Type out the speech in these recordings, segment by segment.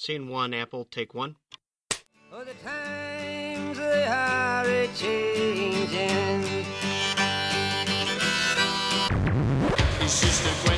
Scene one, Apple, take one. Oh, the times they are a changing. It's just a question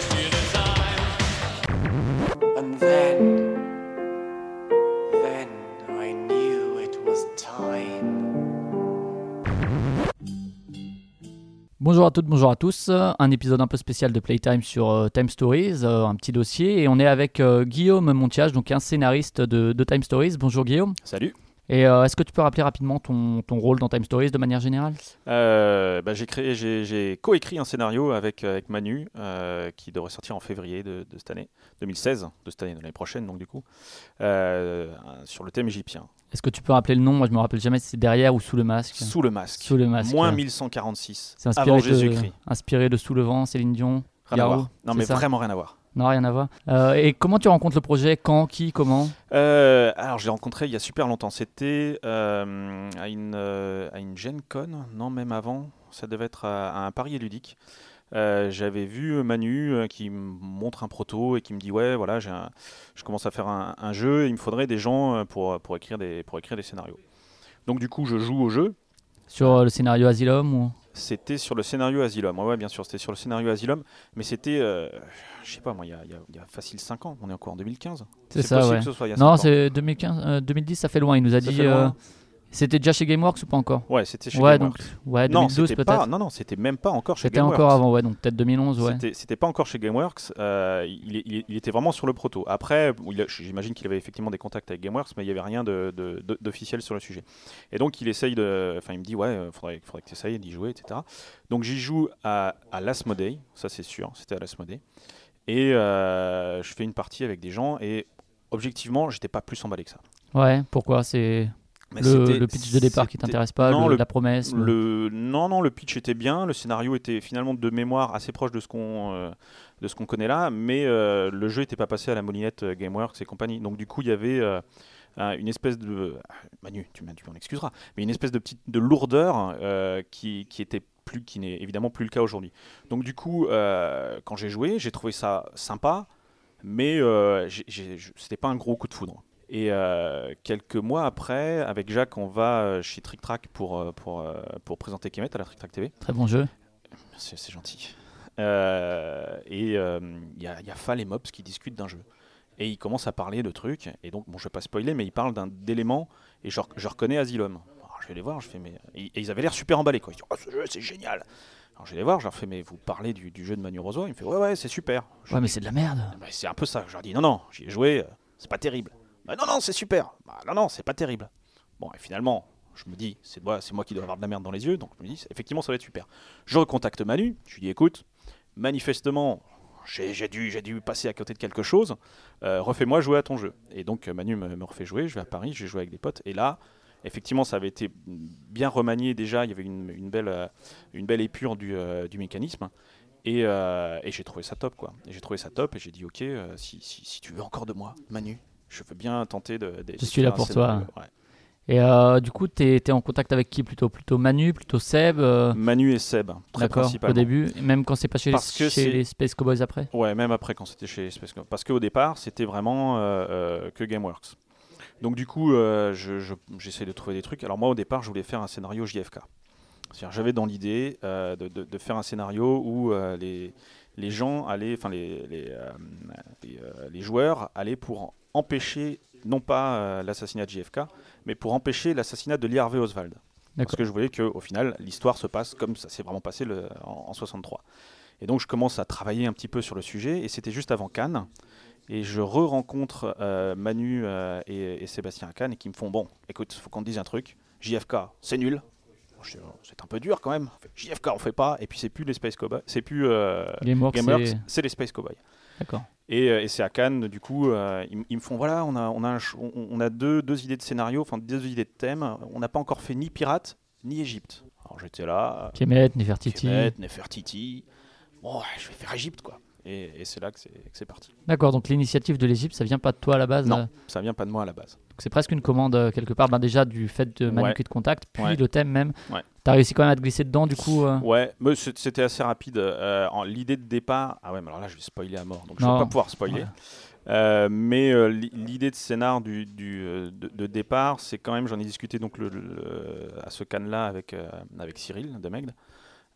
Bonjour à toutes, bonjour à tous. Un épisode un peu spécial de Playtime sur euh, Time Stories, euh, un petit dossier. Et on est avec euh, Guillaume Montiage, donc un scénariste de, de Time Stories. Bonjour Guillaume. Salut. Et est-ce que tu peux rappeler rapidement ton, ton rôle dans Time Stories de manière générale? Bah, j'ai créé, j'ai, coécrit un scénario avec, avec Manu qui devrait sortir en février de, de cette année, 2016, de cette année, de l'année prochaine donc du coup, sur le thème égyptien. Est-ce que tu peux rappeler le nom? Moi je me rappelle jamais si c'est derrière ou sous le masque. Sous le masque. Sous le masque. Moins ouais. 1146. C'est inspiré, Avant de, Jésus-Christ. inspiré de Sous le vent, Céline Dion. Rien à voir. Non mais ça? vraiment rien à voir. Non, rien à voir. Euh, et comment tu rencontres le projet? Quand? Qui? Comment? Euh, alors je l'ai rencontré il y a super longtemps. C'était euh, à une à une Gen Con, non même avant. Ça devait être à, à un pari ludique. Euh, J'avais vu Manu euh, qui me montre un proto et qui me dit ouais voilà j'ai un- je commence à faire un, un jeu et il me faudrait des gens euh, pour pour écrire des pour écrire des scénarios. Donc du coup je joue au jeu. Sur euh, le scénario Asylum ou... C'était sur le scénario Asylum. Ouais, ouais, bien sûr, c'était sur le scénario Asylum. Mais c'était, euh, je sais pas, moi, il y a, y y facile 5 ans. On est encore en 2015. C'est ça, ouais. que ce soit il y a Non, c'est 2015, euh, 2010, ça fait loin. Il nous a Ça dit. C'était déjà chez Gameworks ou pas encore Ouais, c'était chez Ouais, Gameworks. donc ouais, non, 2012 c'était peut-être. pas, non, non, c'était même pas encore chez C'était Gameworks. encore avant, ouais, donc peut-être 2011, ouais. C'était- C'était pas encore chez Gameworks. euh, il, était vraiment sur le proto. Après, j'imagine qu'il avait effectivement des contacts avec Gameworks, mais il y avait rien de- de- de- d'officiel sur le sujet. Et donc, il essaye de. Enfin, il me dit, ouais, euh, faudrait, faudrait que tu essayes d'y jouer, etc. Donc, j'y joue à, à l'Asmodee, ça c'est sûr, c'était à l'Asmodee. Et euh, je fais une partie avec des gens, et objectivement, j'étais pas plus emballé que ça. Ouais, pourquoi? C'est Mais le, pitch de départ qui t'intéresse pas, Non, le- le- la promesse le-. Non, non, le pitch était bien, le scénario était finalement de mémoire assez proche de ce qu'on euh, de ce qu'on connaît là, mais euh, le jeu n'était pas passé à la moulinette euh, GameWorks et compagnie. Donc du coup, il y avait euh, un- une espèce de Manu, tu m'en tu m'en excuseras, mais une espèce de petite de lourdeur qui, qui était plus qui n'est évidemment plus le cas aujourd'hui. Donc du coup, quand j'ai joué, j'ai trouvé ça sympa, mais c'était pas un gros coup de foudre. Et euh, quelques mois après, avec Jacques, on va euh, chez Trick Track pour, euh, pour, pour présenter Kemet à la Trick Track TV. Très bon jeu. C'est c'est gentil. Euh, et euh, il y, a, y a Fall et Mops qui discutent d'un jeu. Et ils commencent à parler de trucs. Et donc, bon, je vais pas spoiler, mais ils parlent d'un d'éléments. Et je, rec- je reconnais Asylum. Alors, je vais les voir, je fais, mais. Et, et ils avaient l'air super emballés, quoi. Ils disent, oh, ce jeu, c'est génial. Alors, je vais les voir, je leur fais, mais vous parlez du, du jeu de Manu Rosoy Il me fait, ouais, ouais, c'est super. Je Ouais, mais c'est de la merde. bah, c'est un peu ça. Je leur dis non, non, j'y ai joué, euh, c'est pas terrible. Bah, non, non, c'est super. Bah, non, non, c'est pas terrible. Bon, et finalement, je me dis, c'est moi, moi qui dois avoir de la merde dans les yeux, donc je me dis, effectivement, ça va être super. Je recontacte Manu, je lui dis, écoute, manifestement, j'ai dû, dû passer à côté de quelque chose, euh, refais-moi jouer à ton jeu. Et donc, euh, Manu me, refait jouer, je vais à Paris, j'ai joué avec des potes, et là, effectivement, ça avait été bien remanié déjà, il y avait une, belle, euh, une belle épure du, mécanisme. Et, j'ai trouvé ça top, quoi. J'ai trouvé ça top, et j'ai dit, ok, si tu veux encore de moi, Manu, je veux bien tenter de. de- Je suis là pour. Ouais. Et euh, du coup, t'es es en contact avec qui plutôt? Plutôt Manu, plutôt Seb euh, Manu et Seb, très principalement. au début, même quand c'est pas chez, les, que chez les Space Cowboys après? Ouais, même après quand c'était chez Space Cowboy. Parce qu'au départ, c'était vraiment euh, que Gameworks. Donc du coup, je- je- j'essaie de trouver des trucs. Alors moi, au départ, je voulais faire un scénario JFK. C'est-à-dire, j'avais dans l'idée de, de- de faire un scénario où les, les gens allaient, enfin les, les, les, les joueurs allaient pour empêcher, non pas euh, l'assassinat de JFK, mais pour empêcher l'assassinat de Lee Harvey Oswald. Parce que je voulais qu'au final, l'histoire se passe comme ça s'est vraiment passé le- en, en 63. Et donc, je commence à travailler un petit peu sur le sujet, et c'était juste avant Cannes. Et je re-rencontre euh, Manu euh, et, et Sébastien à Cannes, et qui me font Bon, écoute, faut qu'on te dise un truc. JFK, c'est nul. Oh, C'est un peu dur quand même. JFK, on fait pas. Et puis, c'est plus les Space Cowboys. C'est plus euh, Gameworks, c'est les Space Cowboys. D'accord. Et, euh, et c'est à Cannes, du coup, euh, ils, me font voilà, on a, on a, un on, on a deux, deux idées de scénario, enfin deux idées de thème. On n'a pas encore fait ni Pirates, ni Égypte. Alors j'étais là, euh, Kemet, Nefertiti. Kemet, Nefertiti. Bon, je vais faire Égypte, quoi. Et, et c'est là que c'est que c'est parti. D'accord, donc l'initiative de l'Égypte, ça vient pas de toi à la base Non. Ça vient pas de moi à la base. Donc c'est presque une commande quelque part, ben, déjà du fait de Manu Ouais. qui te contacte, puis Ouais. le thème même. Ouais. T'as réussi quand même à te glisser dedans du coup euh, Ouais, mais c'était assez rapide. Euh, L'idée de départ. Ah ouais, mais alors là, je vais spoiler à mort. Donc je Non. vais pas pouvoir spoiler. Ouais. Euh, mais li- l'idée de scénar du, du, de, de départ, c'est quand même, j'en ai discuté donc le, le- à ce canne-là avec, avec Cyril de Megd.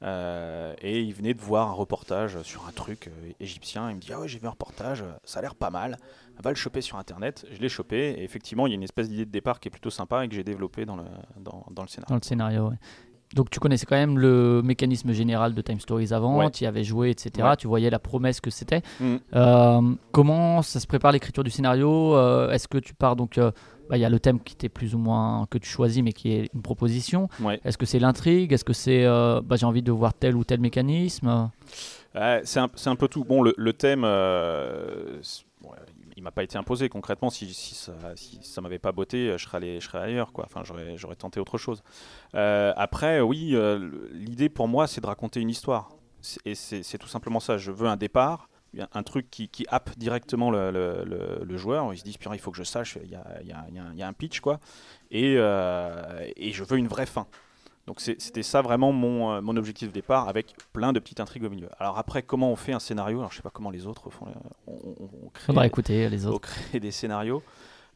Euh, et il venait de voir un reportage sur un truc égyptien. Il me dit Ah ouais, j'ai vu un reportage, ça a l'air pas mal. Va le choper sur internet. Je l'ai chopé. Et effectivement, il y a une espèce d'idée de départ qui est plutôt sympa et que j'ai développée dans le, dans, dans le scénario. dans le scénario. ouais. Donc tu connaissais quand même le mécanisme général de Time Stories avant, Ouais. tu y avais joué, etc. Ouais. Tu voyais la promesse que c'était. Mm. Euh, comment ça se prépare l'écriture du scénario? Euh, Est-ce que tu pars donc euh, bah, il y a le thème qui était plus ou moins que tu choisis, mais qui est une proposition. Ouais. Est-ce que c'est l'intrigue? Est-ce que c'est bah, j'ai envie de voir tel ou tel mécanisme? C'est un, peu tout. Bon, le, le thème, il m'a pas été imposé concrètement. Si, ça, si m'avait pas botté, je serais allé, je serais ailleurs, quoi. Enfin, j'aurais, tenté autre chose. Euh, après, oui, euh, l'idée pour moi, c'est de raconter une histoire. Et c'est, tout simplement ça. Je veux un départ, un- truc qui, qui happe directement le, le- le- le joueur. Il se Putain, il faut que je sache. Il y a, un- pitch, quoi. Euh, et je veux une vraie fin. Donc c'était ça vraiment mon, euh, mon objectif de départ avec plein de petites intrigues au milieu. Alors après, comment on fait un scénario? Alors je sais pas comment les autres font. euh, On, on- on crée, les on autres. crée des scénarios.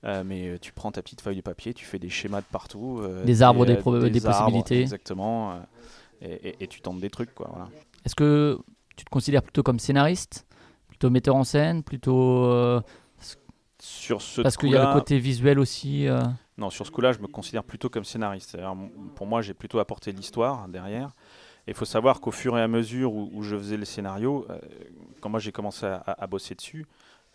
euh, mais tu prends ta petite feuille de papier, tu fais des schémas de partout. euh, Des arbres, des pro- des arbres, possibilités. Exactement. euh, et, et- et tu tentes des trucs. Quoi, voilà. Est-ce que tu te considères plutôt comme scénariste? Plutôt metteur en scène? Plutôt. Sur ce parce qu'il y a le côté visuel aussi. Non, sur ce coup-là, je me considère plutôt comme scénariste. Pour moi, j'ai plutôt apporté l'histoire derrière. Et il faut savoir qu'au fur et à mesure où, où je faisais le scénario, euh, quand moi j'ai commencé à, bosser dessus,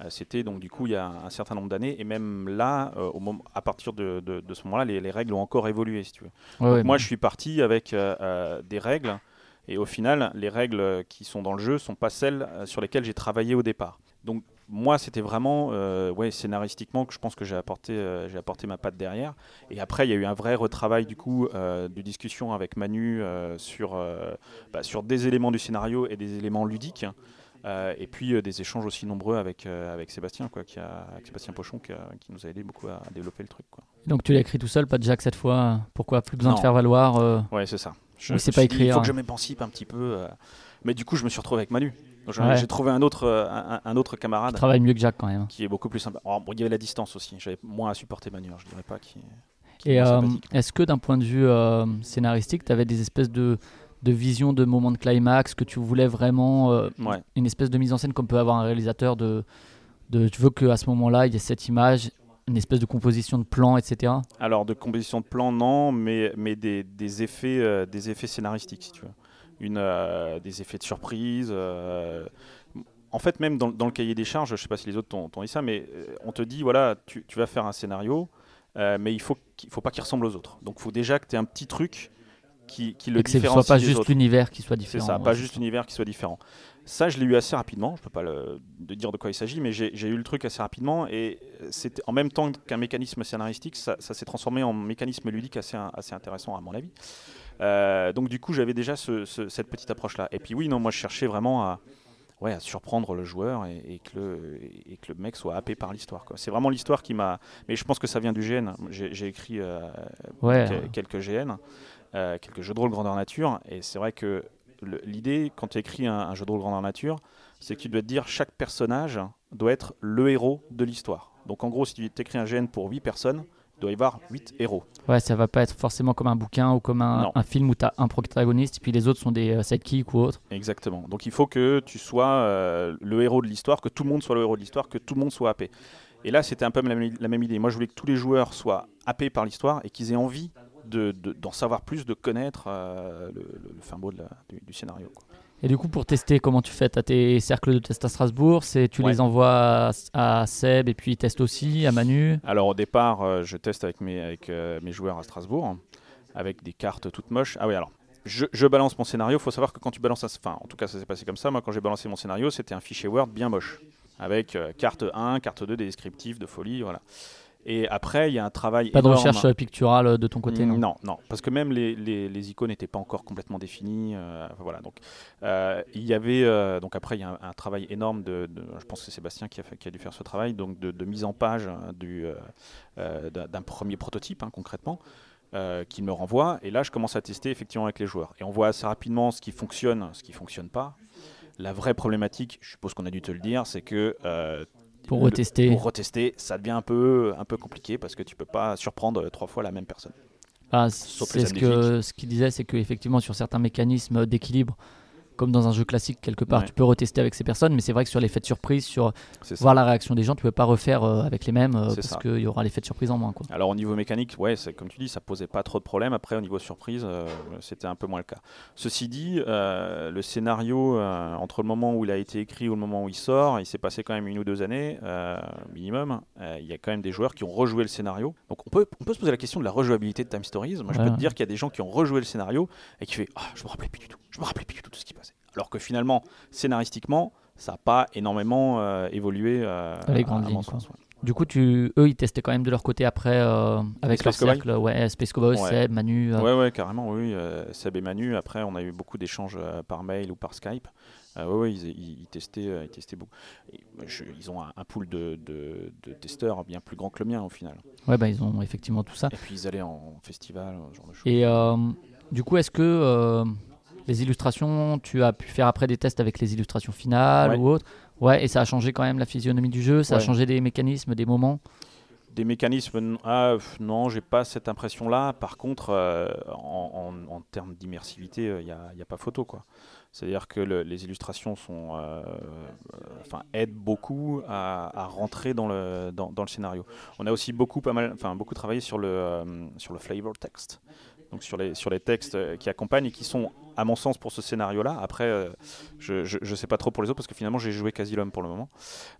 euh, c'était donc du coup il y a un certain nombre d'années. Et même là, euh, au moment, à partir de, de- de ce moment-là, les, les règles ont encore évolué, si tu veux. ouais, Donc ouais, moi, je suis parti avec des règles. Et au final, les règles qui sont dans le jeu sont pas celles sur lesquelles j'ai travaillé au départ. Donc moi, c'était vraiment euh, ouais, scénaristiquement que je pense que j'ai apporté, euh, j'ai apporté ma patte derrière. Et après, il y a eu un vrai retravail du coup euh, de discussion avec Manu sur, bah, sur des éléments du scénario et des éléments ludiques. Et puis des échanges aussi nombreux avec, avec Sébastien, quoi, qui a, avec Sébastien Pochon, qui, a- qui nous a aidé beaucoup à développer le truc. Quoi. Donc tu l'as écrit tout seul, pas de Jack cette fois? Pourquoi Plus besoin de faire valoir. Ouais, c'est ça. Je, c'est me pas dit, Il écrire. faut que je m'émancipe un petit peu. Mais du coup, je me suis retrouvé avec Manu. Ouais. J'ai trouvé un autre, euh, un, un autre camarade travailles mieux que Jack quand même. qui est beaucoup plus. Alors, bon, il y avait la distance aussi. J'avais moins à supporter Manu. hein, Je dirais pas qui. qui Et euh, est-ce que d'un point de vue euh, scénaristique, tu avais des espèces de, de visions de moments de climax que tu voulais vraiment euh, Ouais. une espèce de mise en scène comme peut avoir un réalisateur de, de tu veux qu'à ce moment-là il y ait cette image, une espèce de composition de plan, etc. Alors, de composition de plan, non, mais, mais des, des effets, euh, des effets scénaristiques, si tu veux. Euh, des effets de surprise. euh, En fait, même dans, le cahier des charges, je sais pas si les autres t'ont dit ça, mais euh, on te dit voilà, tu, vas faire un scénario, mais il faut qu'il faut pas qu'il ressemble aux autres. Donc, il faut déjà que tu aies un petit truc qui, qui le et que ce différencie soit pas des juste l'univers qui soit C'est différent. ça, ouais, pas c'est juste ça. l'univers qui soit différent. Ça, je l'ai eu assez rapidement. Je peux pas le, de dire de quoi il s'agit, mais j'ai eu le truc assez rapidement et c'était en même temps qu'un mécanisme scénaristique, ça, ça s'est transformé en mécanisme ludique assez, assez intéressant à mon avis. Euh, donc du coup, j'avais déjà ce- ce- cette petite approche-là. Et puis oui, non, moi, je cherchais vraiment à, ouais, à surprendre le joueur et, et que le, et que le mec soit happé par l'histoire. C'est vraiment l'histoire qui m'a. Mais je pense que ça vient du GN. J'ai écrit euh, Ouais, que- quelques GN, euh, quelques jeux de rôle grandeur nature, et c'est vrai que l'idée, quand tu écris un, un jeu de rôle grandeur nature, c'est que tu dois te dire chaque personnage doit être le héros de l'histoire. Donc en gros, si tu écris un GN pour 8 personnes, il doit y avoir 8 héros. Ouais, ça va pas être forcément comme un bouquin ou comme un film où tu as un protagoniste et puis les autres sont des euh, sidekicks ou autres. Exactement. Donc il faut que tu sois euh, le héros de l'histoire, que tout le monde soit le héros de l'histoire, que tout le monde soit happé. Et là, c'était un peu la, même- la même idée. Moi, je voulais que tous les joueurs soient happés par l'histoire et qu'ils aient envie de- de- d'en savoir plus, de connaître euh, le, fin mot de la- du, du scénario. quoi. Et du coup, pour tester, comment tu fais? Tu as tes cercles de test à Strasbourg, c'est tu Ouais. les envoies à, à Seb et puis ils testent aussi, à Manu? Alors au départ, euh, je teste avec mes, avec, euh, mes joueurs à Strasbourg, avec des cartes toutes moches. Ah oui, alors, je, je balance mon scénario. Il faut savoir que quand tu balances, enfin, en tout cas, ça s'est passé comme ça. Moi, quand j'ai balancé mon scénario, c'était un fichier Word bien moche, avec carte 1, carte 2, des descriptifs de folie, voilà. Et après, il y a un travail Pas de recherche euh, picturale euh, de ton côté, non, non, non, parce que même les, les, les icônes n'étaient pas encore complètement définies. euh, voilà, donc euh, il y avait euh, donc après il y a un, un travail énorme de, de- je pense que c'est Sébastien qui a, fait- qui a dû faire ce travail, donc de, de mise en page hein, du d'un premier prototype hein, concrètement. qu'il me renvoie et là je commence à tester effectivement avec les joueurs et on voit assez rapidement ce qui fonctionne ce qui fonctionne pas la vraie problématique je suppose qu'on a dû te le dire c'est que euh, Pour le- retester. pour retester, ça devient un peu, un peu compliqué parce que tu peux pas surprendre trois fois la même personne. Ah, c'est ce que ce qu'il disait, c'est qu'effectivement sur certains mécanismes d'équilibre, comme dans un jeu classique quelque part, Ouais. tu peux retester avec ces personnes, mais c'est vrai que sur l'effet de surprise, sur voir la réaction des gens, tu peux pas refaire euh, avec les mêmes euh, parce qu'il y aura l'effet de surprise en moins. Quoi. Alors au niveau mécanique, ouais, c'est comme tu dis, ça posait pas trop de problèmes. Après au niveau surprise, euh, c'était un peu moins le cas. Ceci dit, le scénario entre le moment où il a été écrit ou le moment où il sort, il s'est passé quand même une ou deux années minimum. Il y a quand même des joueurs qui ont rejoué le scénario. Donc on peut, on peut se poser la question de la rejouabilité de Time Stories. Moi, je Ouais, peux te dire qu'il y a des gens qui ont rejoué le scénario et qui fait, ah, je me rappelais plus du tout, je me rappelais plus du tout de ce qui passait. Alors que finalement, scénaristiquement, ça n'a pas énormément euh, évolué euh, les grandes lignes, quoi. ouais. Du coup, tu, eux, ils testaient quand même de leur côté après euh, avec leur Space Cowboy cercle. Ouais, Space Cowboy, Ouais. Seb, Manu. euh, Ouais, ouais, carrément, oui. Seb et Manu, après, on a eu beaucoup d'échanges par mail ou par Skype. Euh, ouais, ouais, ils, ils- ils testaient, euh, ils testaient beaucoup. Et, je- ils ont un, un pool de, de- de testeurs bien plus grand que le mien, au final. ouais, bah, ils ont effectivement tout ça. Et puis, ils allaient en festival, ce genre de choses. Et euh, du coup, est-ce que euh, les illustrations, tu as pu faire après des tests avec les illustrations finales Ouais. ou autres Ouais, et ça a changé quand même la physionomie du jeu, ça a changé des mécanismes, des moments? Des mécanismes, ah, non, j'ai pas cette impression-là. Par contre, en, en- en termes d'immersivité, il n'y a, a pas photo, quoi. C'est-à-dire que le- les illustrations sont, euh, euh, enfin, aident beaucoup à, rentrer dans le, dans, dans le scénario. On a aussi beaucoup, pas mal, enfin, beaucoup travaillé sur le, euh, sur le flavor text, donc sur les, sur les textes euh, qui accompagnent et qui sont, à mon sens, pour ce scénario-là. Après, euh, je, je sais pas trop pour les autres parce que finalement, j'ai joué quasi l'homme pour le moment.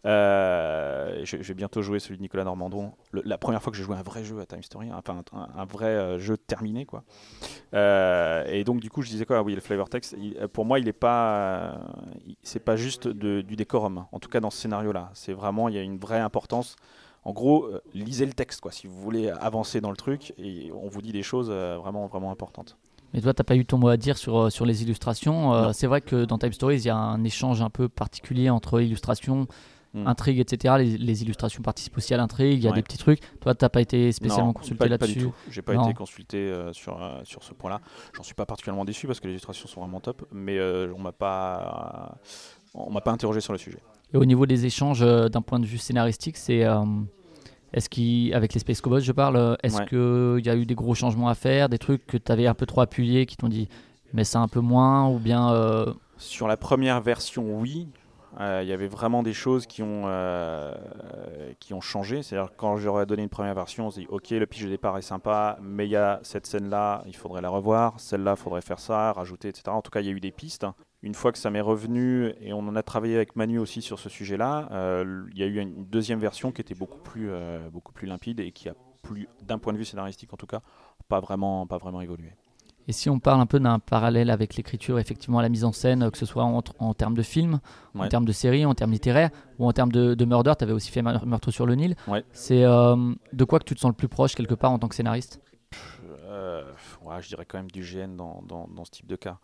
Euh, je, vais bientôt jouer celui de Nicolas Normandon. La première fois que j'ai joué un vrai jeu à Time Story, enfin un, vrai euh, jeu terminé, quoi. Et donc, du coup, je disais quoi Ah Oui, le flavor text. pour moi, il est pas, c'est pas juste du décorum. En tout cas, dans ce scénario-là, c'est vraiment, il y a une vraie importance. En gros, euh, lisez le texte, quoi, si vous voulez avancer dans le truc, et on vous dit des choses euh, vraiment, vraiment importantes. Mais toi, t'as pas eu ton mot à dire sur, euh, sur les illustrations. Euh, c'est vrai que dans Time Stories, il y a un échange un peu particulier entre illustrations, Hmm. intrigue, etc. Les, les illustrations participent aussi à l'intrigue, il y a Ouais. des petits trucs. Toi, t'as pas été spécialement Non, consulté là-dessus. J'ai pas Non. été consulté sur, sur ce point-là. J'en suis pas particulièrement déçu parce que les illustrations sont vraiment top, mais on m'a pas, on m'a pas interrogé sur le sujet. Et au niveau des échanges, euh, d'un point de vue scénaristique, c'est. euh, est-ce qu'avec les Space Cowboys, je parle, euh, est-ce Ouais. qu'il y a eu des gros changements à faire, des trucs que tu avais un peu trop appuyés, qui t'ont dit mais ça un peu moins, ou bien. euh, Sur la première version, oui. Euh, Il y avait vraiment des choses qui ont, euh, qui ont changé. C'est-à-dire quand j'aurais donné une première version, on se dit ok, le pitch de départ est sympa, mais il y a cette scène-là, il faudrait la revoir. Celle-là, il faudrait faire ça, rajouter, etc. En tout cas, il y a eu des pistes. Une fois que ça m'est revenu, et on en a travaillé avec Manu aussi sur ce sujet-là, euh, il y a eu une deuxième version qui était beaucoup plus, euh, beaucoup plus limpide et qui a plus, d'un point de vue scénaristique en tout cas, pas vraiment, pas vraiment évolué. Et si on parle un peu d'un parallèle avec l'écriture, effectivement, la mise en scène, que ce soit en, en termes de film, en termes de série, en termes littéraires, ou en termes de, de murder, tu avais aussi fait Meurtre sur le Nil. Ouais. C'est euh, de quoi que tu te sens le plus proche quelque part en tant que scénariste? Euh, ouais, je dirais quand même du GN dans, dans, dans ce type de cas.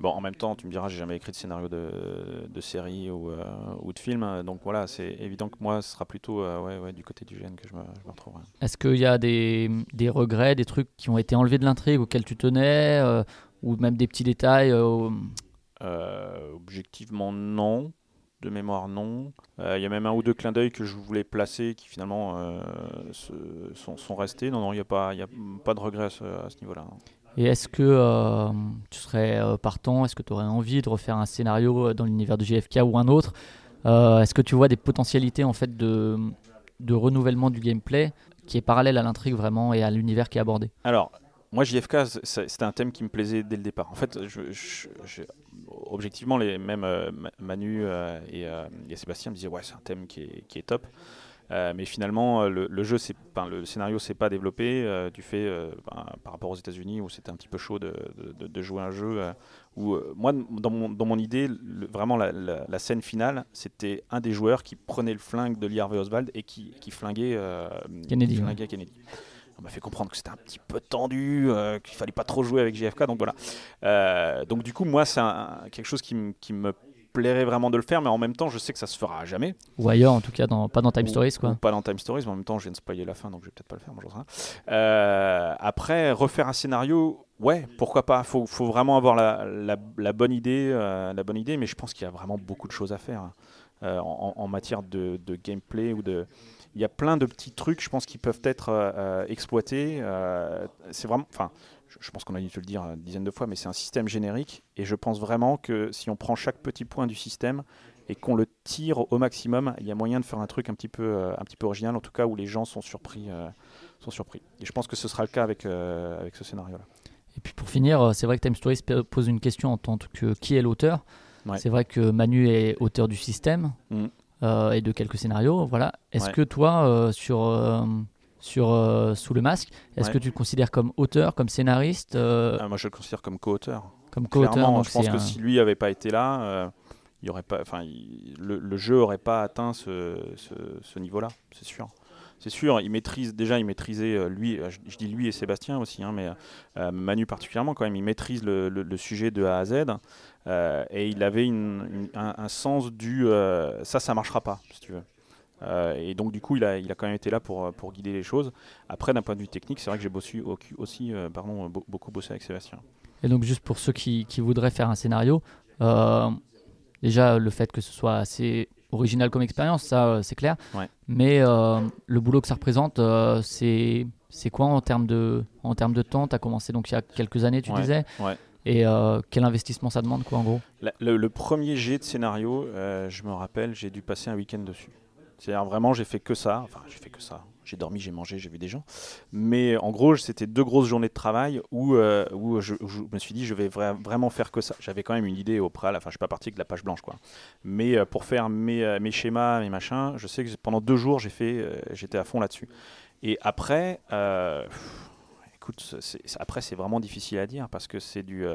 Bon, en même temps, tu me diras, j'ai jamais écrit de scénario de, de série ou, euh, ou de film, donc voilà, c'est évident que moi, ce sera plutôt euh, ouais, ouais, du côté du GN que je me, je me retrouverai. Est-ce qu'il y a des, des regrets, des trucs qui ont été enlevés de l'intrigue auxquels tu tenais, euh, ou même des petits détails objectivement, non. De mémoire, non. Il y a même un ou deux clins d'œil que je voulais placer qui finalement se- sont, sont restés. Non, non, il n'y a, pas- y a pas de regret à ce, à ce niveau-là. Et est-ce que euh, tu serais euh, partant? Est-ce que tu aurais envie de refaire un scénario euh, dans l'univers de JFK ou un autre? Est-ce que tu vois des potentialités en fait de, renouvellement du gameplay qui est parallèle à l'intrigue vraiment et à l'univers qui est abordé? Alors, moi, JFK, c'était un thème qui me plaisait dès le départ. En fait, je, je- je- objectivement, les, même Ma- Manu et, Sébastien me disaient ouais, c'est un thème qui est top. Euh, mais finalement, euh, le, le jeu, le scénario s'est pas développé euh, du fait euh, ben, par rapport aux États-Unis où c'était un petit peu chaud de, de- de- de jouer un jeu. où moi, dans mon, dans mon idée, le- vraiment la, la- la scène finale, c'était un des joueurs qui prenait le flingue de Lee Harvey Oswald et qui, qui flinguait Kennedy, qui ouais. flinguait Kennedy. On m'a fait comprendre que c'était un petit peu tendu, euh, qu'il fallait pas trop jouer avec JFK, donc voilà. Euh, donc du coup, moi, c'est quelque chose qui me plairait vraiment de le faire, mais en même temps, je sais que ça se fera à jamais. Ou ailleurs en tout cas, dans, pas dans Time Ou- Stories ou quoi. pas dans Time Stories, mais en même temps, je viens de spoiler la fin, donc je vais peut-être pas le faire, moi, rien. Euh, après, refaire un scénario, ouais, pourquoi pas. Faut, faut vraiment avoir la, la- la bonne idée, euh, la bonne idée, mais je pense qu'il y a vraiment beaucoup de choses à faire. Euh, en, matière de, gameplay ou de. Il y a plein de petits trucs, je pense, qui peuvent être euh, exploités. Euh, c'est vraiment. Enfin, je, pense qu'on a dû te le dire une dizaine de fois, mais c'est un système générique. Et je pense vraiment que si on prend chaque petit point du système et qu'on le tire au maximum, il y a moyen de faire un truc un petit peu, un petit peu original, en tout cas où les gens sont surpris. sont surpris. Et je pense que ce sera le cas avec, avec ce scénario-là. Et puis pour finir, c'est vrai que Time Stories pose une question en tant que qui est l'auteur? Ouais. C'est vrai que Manu est auteur du système Mhm. euh, et de quelques scénarios. Voilà. Est-ce Ouais. que toi, euh, sur, euh, sur Sous le masque, est-ce que tu le considères comme auteur, comme scénariste, Ah, moi, je le considère comme co-auteur. comme co-auteur je pense que un- si lui avait pas été là, il y aurait pas, enfin, le, le jeu aurait pas atteint ce, ce- ce niveau-là, c'est sûr. C'est sûr, il maîtrise déjà, il maîtrisait euh, lui, euh, je, dis lui et Sébastien aussi, hein, mais euh, Manu particulièrement quand même, il maîtrise le, sujet de A à Z et il avait un, sens du ça, ça marchera pas, si tu veux. Et donc du coup, il a, quand même été là pour, guider les choses. Après, d'un point de vue technique, c'est vrai que j'ai au- aussi, beaucoup bossé avec Sébastien. Et donc juste pour ceux qui, voudraient faire un scénario, déjà le fait que ce soit assez original comme expérience, ça euh, c'est clair. Ouais. Mais euh, le boulot que ça représente, euh, c'est c'est quoi en termes de en termes de temps? Tu as commencé donc il y a quelques années, tu Ouais, disais. ouais. Et euh, quel investissement ça demande quoi en gros? La- le, le premier jet de scénario, je me rappelle, j'ai dû passer un week-end dessus. C'est-à-dire vraiment, j'ai fait que ça. Enfin, j'ai fait que ça. J'ai dormi, j'ai mangé, j'ai vu des gens. Mais en gros, c'était deux grosses journées de travail où, euh, où je, me suis dit, je vais vra- vraiment faire que ça. J'avais quand même une idée au préalable. Enfin, je suis pas parti avec la page blanche, quoi. Mais euh, pour faire mes, euh, mes schémas, mes machins, je sais que pendant deux jours, j'ai fait, j'étais à fond là-dessus. Et après, écoute, après, c'est vraiment difficile à dire parce que c'est du.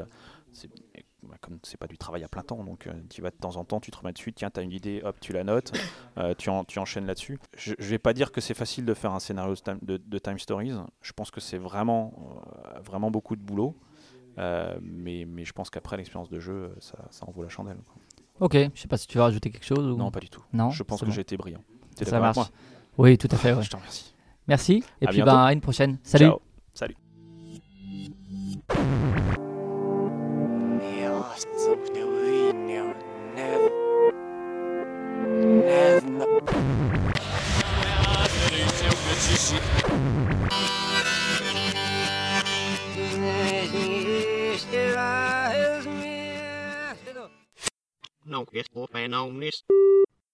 Bah, comme c'est pas du travail à plein temps, donc euh, tu vas de temps en temps, tu te remets dessus, tiens, tu as une idée, hop, tu la notes, euh, tu, en- tu enchaînes là-dessus. Je, je vais pas dire que c'est facile de faire un scénario de Time, de, de Time Stories, je pense que c'est vraiment, euh, vraiment beaucoup de boulot, Euh, mais, mais je pense qu'après l'expérience de jeu, ça, ça en vaut la chandelle. quoi. Ok, je sais pas si tu veux rajouter quelque chose ou... Non, pas du tout. Non, je pense que bon. j'ai été brillant. Ça marche. moi Oui, tout à fait. ouais. Je te remercie. Merci. Et À puis bah, à une prochaine. Salut. Ciao. Salut. don't get off my on this.